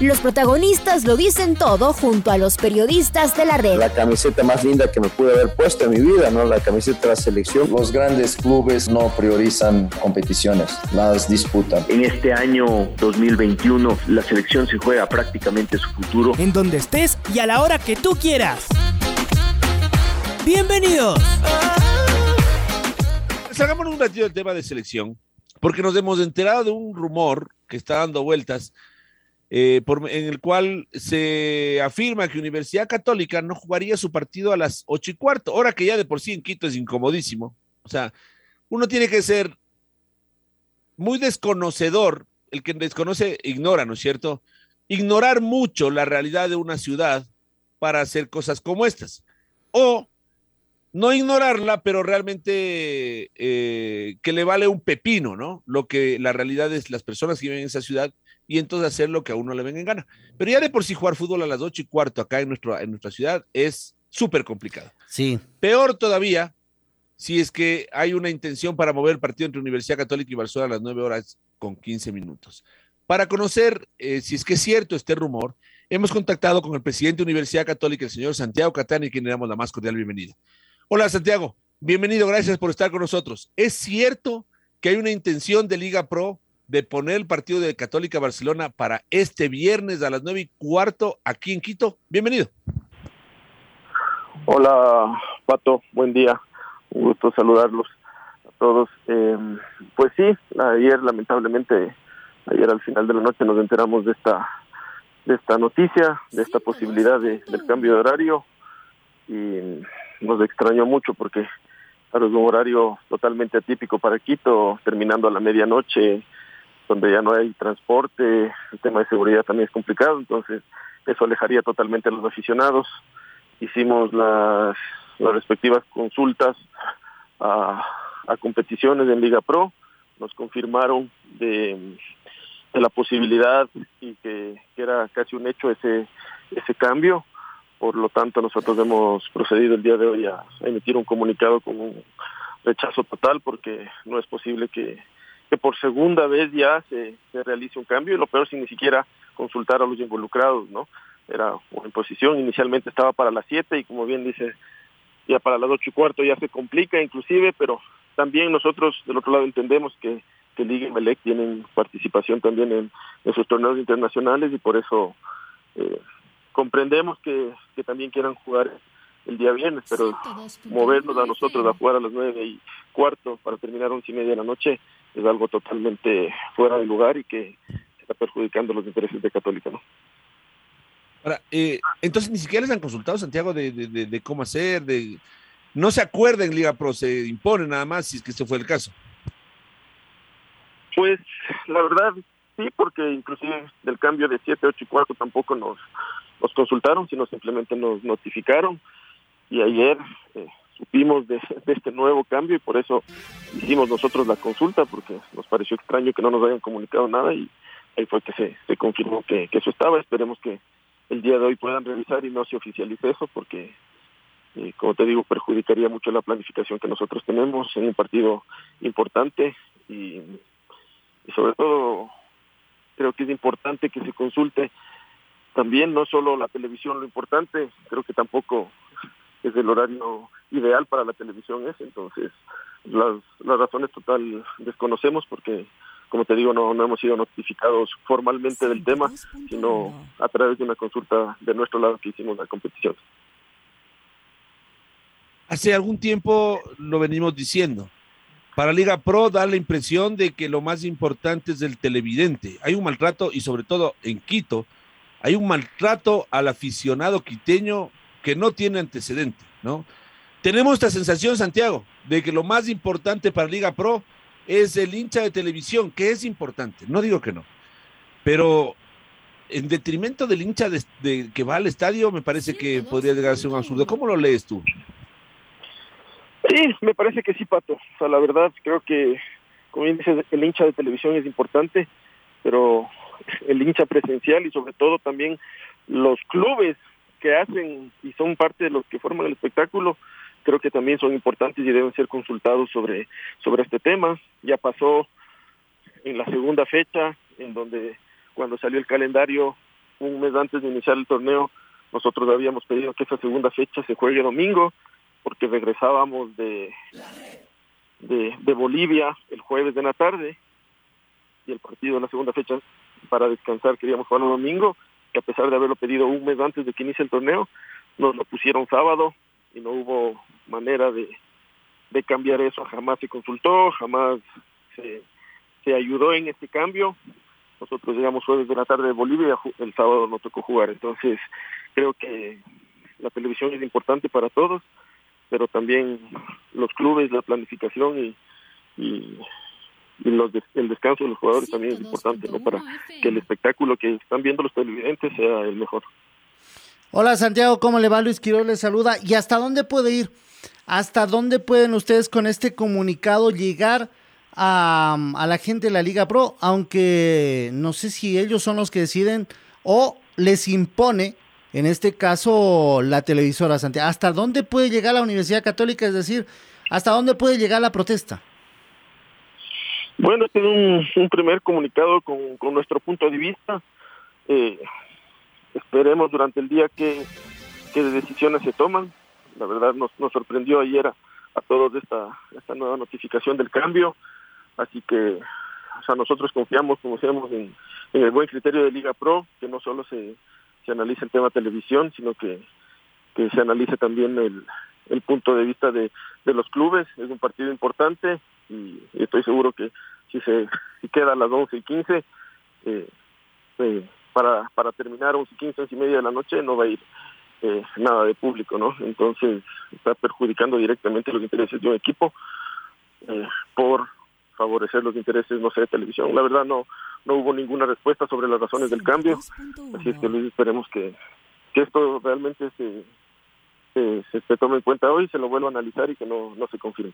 Los protagonistas lo dicen todo junto a los periodistas de la red. La camiseta más linda que me pude haber puesto en mi vida, ¿no? La camiseta de la selección. Los grandes clubes no priorizan competiciones, las disputan. En este año 2021 la selección se juega prácticamente su futuro. En donde estés y a la hora que tú quieras. Bienvenidos. Salgamos un ratito del tema de selección, porque nos hemos enterado de un rumor que está dando vueltas eh, en el cual se afirma que Universidad Católica no jugaría su partido a las ocho y cuarto, hora que ya de por sí en Quito es incomodísimo. O sea, uno tiene que ser muy desconocedor, el que desconoce ignora, ¿no es cierto? Ignorar mucho la realidad de una ciudad para hacer cosas como estas. O no ignorarla, pero realmente eh, que le vale un pepino, ¿no? Lo que la realidad es las personas que viven en esa ciudad y entonces hacer lo que a uno le venga en gana. Pero ya de por sí jugar fútbol a las ocho y cuarto acá en, nuestro, en nuestra ciudad es súper complicado. Sí. Peor todavía si es que hay una intención para mover el partido entre Universidad Católica y Barcelona a las nueve horas con quince minutos. Para conocer eh, si es que es cierto este rumor, hemos contactado con el presidente de Universidad Católica, el señor Santiago Catani, quien le damos la más cordial bienvenida. Hola Santiago, bienvenido, gracias por estar con nosotros. ¿Es cierto que hay una intención de Liga Pro de poner el partido de Católica Barcelona para este viernes a las nueve y cuarto aquí en Quito. Bienvenido. Hola, Pato, buen día. Un gusto saludarlos a todos. Em, pues sí, ayer lamentablemente, ayer al final de la noche nos enteramos de esta de esta noticia, de esta posibilidad de, del cambio de horario y nos extrañó mucho porque claro, es un horario totalmente atípico para Quito, terminando a la medianoche, donde ya no hay transporte, el tema de seguridad también es complicado, entonces eso alejaría totalmente a los aficionados. Hicimos las, respectivas consultas a, a competiciones en Liga Pro, nos confirmaron de, la posibilidad y que, que, era casi un hecho ese, ese cambio. Por lo tanto, nosotros hemos procedido el día de hoy a emitir un comunicado con un rechazo total porque no es posible que, que por segunda vez ya se, se realice un cambio y lo peor sin ni siquiera consultar a los involucrados, ¿no? Era una imposición, inicialmente estaba para las 7 y como bien dice, ya para las ocho y cuarto ya se complica inclusive, pero también nosotros del otro lado entendemos que, que Liga y Melec tienen participación también en esos torneos internacionales y por eso eh, comprendemos que, que también quieran jugar el día viernes, pero movernos a nosotros a jugar a las nueve y cuarto para terminar once y media de la noche es algo totalmente fuera de lugar y que está perjudicando los intereses de Católica, ¿no? Ahora, eh, entonces ni siquiera les han consultado, Santiago, de, de, de, cómo hacer, de no se acuerda en Liga Pro, se impone nada más si es que ese fue el caso. Pues la verdad sí, porque inclusive del cambio de 7, 8 y 4 tampoco nos, nos consultaron, sino simplemente nos notificaron. Y ayer eh, supimos de, este nuevo cambio y por eso hicimos nosotros la consulta porque nos pareció extraño que no nos hayan comunicado nada y ahí fue que se, confirmó que, que, eso estaba. Esperemos que el día de hoy puedan revisar y no se oficialice eso porque, eh, como te digo, perjudicaría mucho la planificación que nosotros tenemos en un partido importante y, y sobre todo creo que es importante que se consulte también no solo la televisión lo importante, creo que tampoco es el horario ideal para la televisión es, entonces las, las razones total desconocemos porque como te digo no, no hemos sido notificados formalmente del tema, sino a través de una consulta de nuestro lado que hicimos la competición. Hace algún tiempo lo venimos diciendo. Para Liga Pro da la impresión de que lo más importante es el televidente. Hay un maltrato y sobre todo en Quito hay un maltrato al aficionado quiteño que no tiene antecedente, ¿no? Tenemos esta sensación, Santiago, de que lo más importante para Liga Pro es el hincha de televisión, que es importante, no digo que no, pero en detrimento del hincha de, de que va al estadio, me parece que podría llegar a ser un absurdo. ¿Cómo lo lees tú? Sí, me parece que sí, Pato. O sea, la verdad creo que, como bien dices, el hincha de televisión es importante, pero el hincha presencial y sobre todo también los clubes que hacen y son parte de los que forman el espectáculo, creo que también son importantes y deben ser consultados sobre, sobre este tema. Ya pasó en la segunda fecha, en donde cuando salió el calendario un mes antes de iniciar el torneo, nosotros habíamos pedido que esa segunda fecha se juegue domingo, porque regresábamos de, de, de Bolivia el jueves de la tarde y el partido de la segunda fecha para descansar queríamos jugar el domingo, que a pesar de haberlo pedido un mes antes de que inicie el torneo, nos lo pusieron sábado y no hubo manera de, de cambiar eso, jamás se consultó, jamás se, se ayudó en este cambio. Nosotros llegamos jueves de la tarde de Bolivia, el sábado nos tocó jugar, entonces creo que la televisión es importante para todos, pero también los clubes, la planificación y, y, y los de, el descanso de los jugadores también es importante, ¿no? Para que el espectáculo que están viendo los televidentes sea el mejor. Hola Santiago, ¿cómo le va? Luis Quiroz le saluda. ¿Y hasta dónde puede ir? ¿Hasta dónde pueden ustedes con este comunicado llegar a, a, la gente de la Liga Pro? Aunque no sé si ellos son los que deciden o les impone, en este caso, la televisora Santiago. ¿Hasta dónde puede llegar la Universidad Católica? Es decir, ¿hasta dónde puede llegar la protesta? Bueno, este es un, un primer comunicado con, con, nuestro punto de vista. Eh, esperemos durante el día que, que decisiones se toman. La verdad nos, nos sorprendió ayer a, todos esta, esta nueva notificación del cambio. Así que o nosotros confiamos, como decíamos, en, el buen criterio de Liga Pro, que no solo se, se analice el tema televisión, sino que, que se analice también el, el punto de vista de, de los clubes. Es un partido importante y, y estoy seguro que si se si queda a las 11 y 15, eh, eh, para, para terminar 11 y 15, 11 y media de la noche no va a ir eh, nada de público, ¿no? Entonces está perjudicando directamente los intereses de un equipo eh, por favorecer los intereses, no sé, de televisión. La verdad no no hubo ninguna respuesta sobre las razones del cambio, así es que Luis, esperemos que, que esto realmente se, se, se, se, tome en cuenta hoy, se lo vuelva a analizar y que no, no se confirme.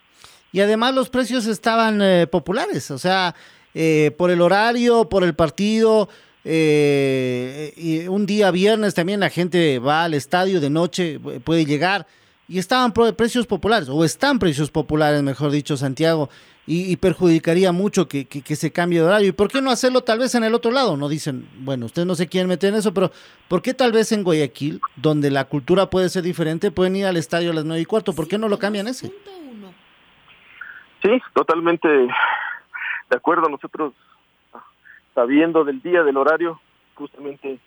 Y además los precios estaban eh, populares, o sea, eh, por el horario, por el partido, eh, y un día viernes también la gente va al estadio de noche, puede llegar, y estaban precios populares, o están precios populares, mejor dicho, Santiago, y, perjudicaría mucho que, que, que, se cambie de horario. ¿Y por qué no hacerlo tal vez en el otro lado? No dicen, bueno, ustedes no se quieren meter en eso, pero ¿por qué tal vez en Guayaquil, donde la cultura puede ser diferente, pueden ir al estadio a las nueve y cuarto? ¿Por qué no lo cambian ese? Sí, totalmente de acuerdo. Nosotros, sabiendo del día, del horario, justamente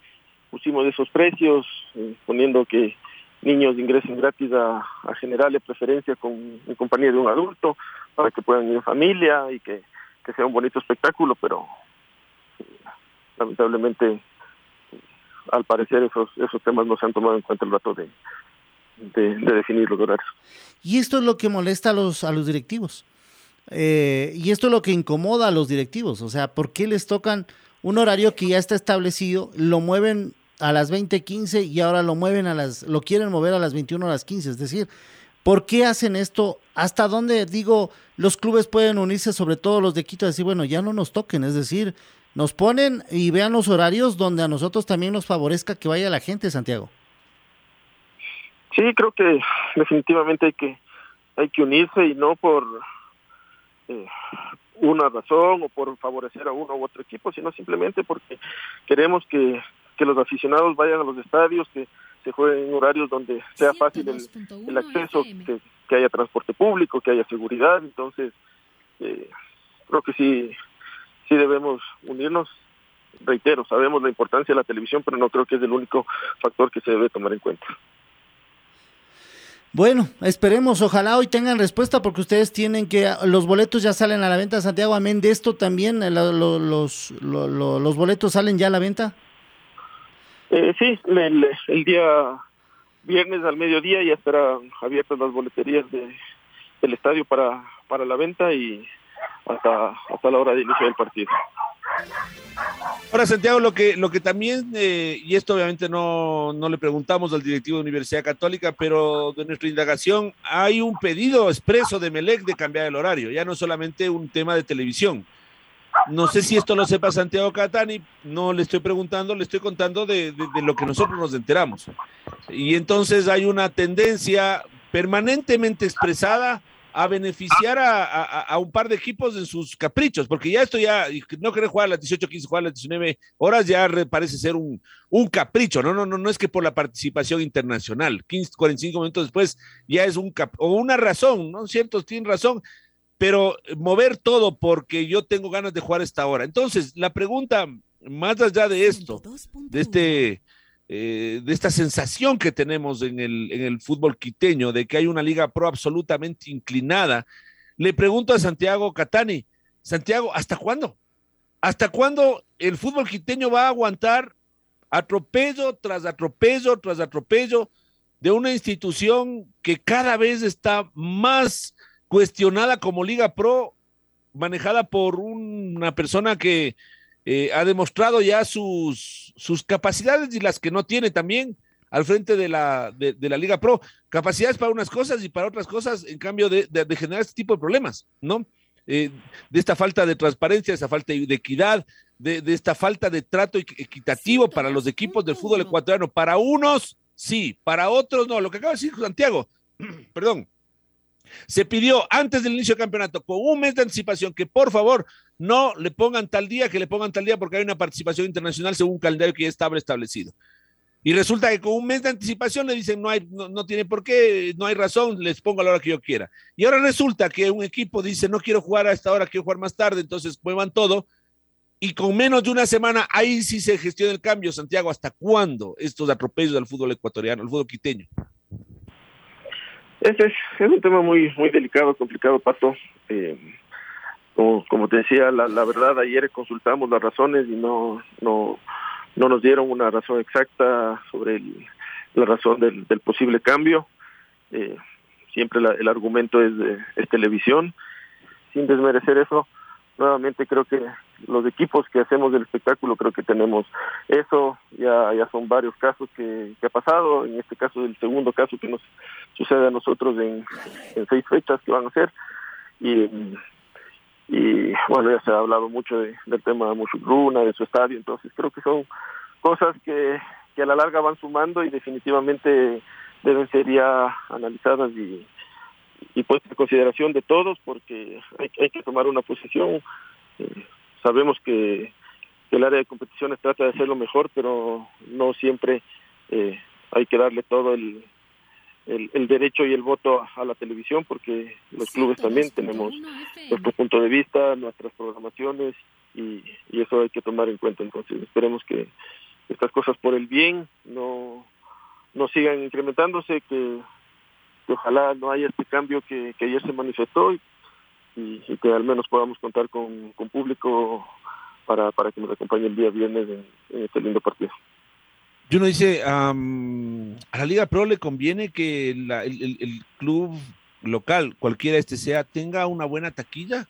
pusimos esos precios, eh, poniendo que niños ingresen gratis a, a generarle preferencia con, en compañía de un adulto, para que puedan ir en familia y que, que sea un bonito espectáculo, pero eh, lamentablemente al parecer esos, esos temas no se han tomado en cuenta el rato de, de, de definir los horarios. Y esto es lo que molesta a los, a los directivos. Eh, y esto es lo que incomoda a los directivos. O sea, ¿por qué les tocan un horario que ya está establecido, lo mueven a las 20:15 y ahora lo mueven a las, lo quieren mover a las 21 a las 15? Es decir, ¿por qué hacen esto? ¿Hasta dónde, digo, los clubes pueden unirse, sobre todo los de Quito, a decir, bueno, ya no nos toquen? Es decir, nos ponen y vean los horarios donde a nosotros también nos favorezca que vaya la gente, Santiago. Sí, creo que definitivamente hay que hay que unirse y no por eh, una razón o por favorecer a uno u otro equipo, sino simplemente porque queremos que, que los aficionados vayan a los estadios, que se jueguen en horarios donde sea fácil el, el acceso, que, que, haya transporte público, que haya seguridad. Entonces, eh, creo que sí, sí debemos unirnos. Reitero, sabemos la importancia de la televisión, pero no creo que es el único factor que se debe tomar en cuenta. Bueno, esperemos, ojalá hoy tengan respuesta porque ustedes tienen que, los boletos ya salen a la venta, Santiago, amén de esto también, lo, lo, los, lo, los boletos salen ya a la venta. Eh, sí, el, el, día viernes al mediodía ya estarán abiertas las boleterías de, del estadio para, para la venta y hasta, hasta la hora de inicio del partido. Ahora, Santiago, lo que, lo que también, eh, y esto obviamente no, no le preguntamos al directivo de Universidad Católica, pero de nuestra indagación, hay un pedido expreso de Melec de cambiar el horario, ya no solamente un tema de televisión. No sé si esto lo sepa Santiago Catani, no le estoy preguntando, le estoy contando de, de, de lo que nosotros nos enteramos. Y entonces hay una tendencia permanentemente expresada a beneficiar a, a, a, un par de equipos en sus caprichos, porque ya esto ya, no querer jugar a las 18, 15, jugar a las 19 horas ya parece ser un, un capricho, no, no, no, no es que por la participación internacional, 15, 45 minutos después ya es un cap, o una razón, ¿no? Ciertos tienen razón, pero mover todo porque yo tengo ganas de jugar esta hora. Entonces, la pregunta, más allá de esto, de este eh, de esta sensación que tenemos en el, en el fútbol quiteño, de que hay una liga pro absolutamente inclinada. Le pregunto a Santiago Catani, Santiago, ¿hasta cuándo? ¿Hasta cuándo el fútbol quiteño va a aguantar atropello tras atropello tras atropello de una institución que cada vez está más cuestionada como Liga Pro, manejada por una persona que eh, ha demostrado ya sus, sus capacidades y las que no tiene también al frente de la, de, de, la Liga Pro. Capacidades para unas cosas y para otras cosas, en cambio, de, de, de generar este tipo de problemas, ¿no? Eh, de esta falta de transparencia, de esta falta de equidad, de, esta falta de trato equitativo para los equipos del fútbol ecuatoriano. Para unos, sí, para otros no. Lo que acaba de decir Santiago, perdón, se pidió antes del inicio del campeonato, con un mes de anticipación, que por favor no le pongan tal día, que le pongan tal día, porque hay una participación internacional según un calendario que ya estaba establecido. Y resulta que con un mes de anticipación le dicen, no, hay, no, tiene por qué, no hay razón, les pongo a la hora que yo quiera. Y ahora resulta que un equipo dice, no quiero jugar a esta hora, quiero jugar más tarde, entonces muevan todo. Y con menos de una semana, ahí sí se gestiona el cambio, Santiago. ¿Hasta cuándo estos atropellos del fútbol ecuatoriano, el fútbol quiteño? Ese es, es, un tema muy muy delicado, complicado, Pato. Eh, como, como te decía, la, la, verdad, ayer consultamos las razones y no no no nos dieron una razón exacta sobre el, la razón del, del, posible cambio. Eh, siempre la, el argumento es, de, es televisión. Sin desmerecer eso, nuevamente creo que los equipos que hacemos del espectáculo creo que tenemos eso. Ya son varios casos que, que ha pasado. En este caso el segundo caso que nos sucede a nosotros en, en seis fechas que van a ser. Y y bueno ya se ha hablado mucho de, del tema de Mushugruna de su estadio. Entonces creo que son cosas que que a la larga van sumando y definitivamente deben ser ya analizadas y y puesta en consideración de todos porque hay, hay que tomar una posición eh, sabemos que, que, el área de competiciones trata de hacerlo mejor pero no siempre eh, hay que darle todo el, el, el, derecho y el voto a, a la televisión porque los clubes también tenemos nuestro punto de vista nuestras programaciones y, y eso hay que tomar en cuenta. Entonces esperemos que estas cosas por el bien no no sigan incrementándose que que ojalá no haya este cambio que, que ayer se manifestó y, y, que al menos podamos contar con, público para, para que nos acompañe el día viernes en, este lindo partido. Y uno dice, a la Liga Pro le conviene que el, el, club local, cualquiera este sea, tenga una buena taquilla.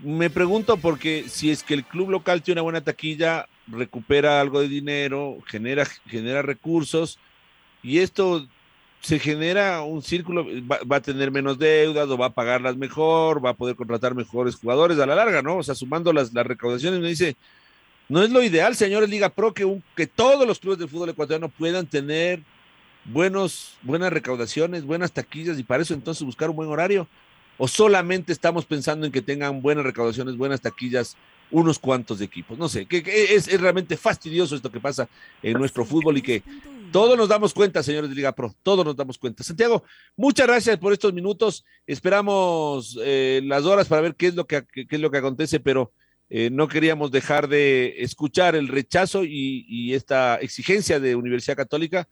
Me pregunto porque si es que el club local tiene una buena taquilla, recupera algo de dinero, genera, genera recursos, y esto se genera un círculo, va, va, a tener menos deudas o va a pagarlas mejor, va a poder contratar mejores jugadores a la larga, ¿no? O sea, sumando las, las recaudaciones, me dice, no es lo ideal, señores Liga Pro, que, un, que todos los clubes de fútbol ecuatoriano puedan tener buenos, buenas recaudaciones, buenas taquillas y para eso entonces buscar un buen horario. O solamente estamos pensando en que tengan buenas recaudaciones, buenas taquillas, unos cuantos equipos. No sé, que, que es, es, realmente fastidioso esto que pasa en nuestro fútbol y que todos nos damos cuenta, señores de Liga Pro, todos nos damos cuenta. Santiago, muchas gracias por estos minutos. Esperamos eh, las horas para ver qué es lo que, qué, es lo que acontece, pero eh, no queríamos dejar de escuchar el rechazo y, esta exigencia de Universidad Católica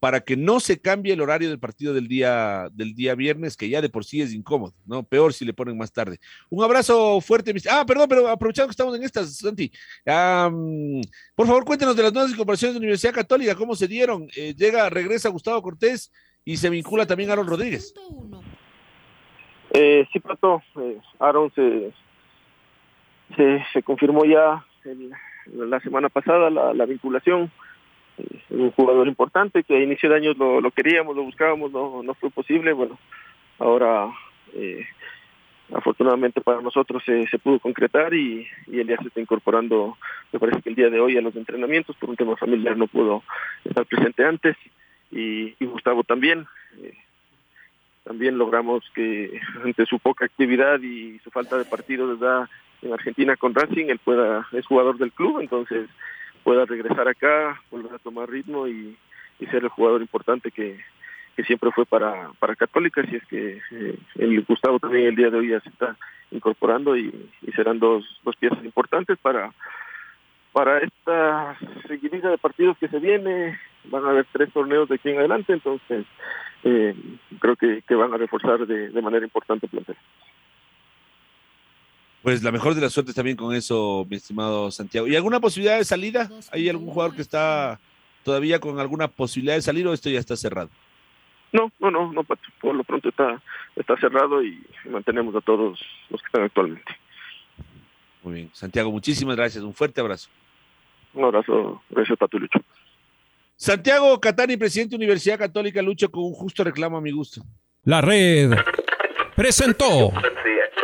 para que no se cambie el horario del partido del día, del día viernes, que ya de por sí es incómodo, ¿no? Peor si le ponen más tarde. Un abrazo fuerte. Ah, perdón, pero aprovechando que estamos en estas, Santi, por favor cuéntenos de las nuevas incorporaciones de Universidad Católica, cómo se dieron. Eh, llega, regresa Gustavo Cortés y se vincula también Aaron Rodríguez. Eh, sí, Pato, eh, Aaron se, se, se confirmó ya el, la semana pasada la, la vinculación. Un jugador importante que a inicio de año lo, queríamos, lo buscábamos, no, no fue posible. Bueno, ahora eh, afortunadamente para nosotros se, se pudo concretar y, y él ya se está incorporando, me parece que el día de hoy a los entrenamientos, por un tema familiar no pudo estar presente antes y, Gustavo también. Eh, también logramos que ante su poca actividad y su falta de partidos en Argentina con Racing, él pueda, es jugador del club, entonces pueda regresar acá, volver a tomar ritmo y, y ser el jugador importante que, siempre fue para, para Católica, si es que eh, el Gustavo también el día de hoy ya se está incorporando y, y serán dos, dos piezas importantes para, para esta seguidilla de partidos que se viene, van a haber tres torneos de aquí en adelante, entonces eh, creo que, que, van a reforzar de, de manera importante el plantel. Pues la mejor de las suertes también con eso, mi estimado Santiago. ¿Y alguna posibilidad de salida? ¿Hay algún jugador que está todavía con alguna posibilidad de salir o esto ya está cerrado? No, no, no, no, Pato. Por lo pronto está, está cerrado y mantenemos a todos los que están actualmente. Muy bien. Santiago, muchísimas gracias. Un fuerte abrazo. Un abrazo. Gracias, Pato y Lucho. Santiago Catani, presidente de Universidad Católica, Lucho, con un justo reclamo a mi gusto. La red presentó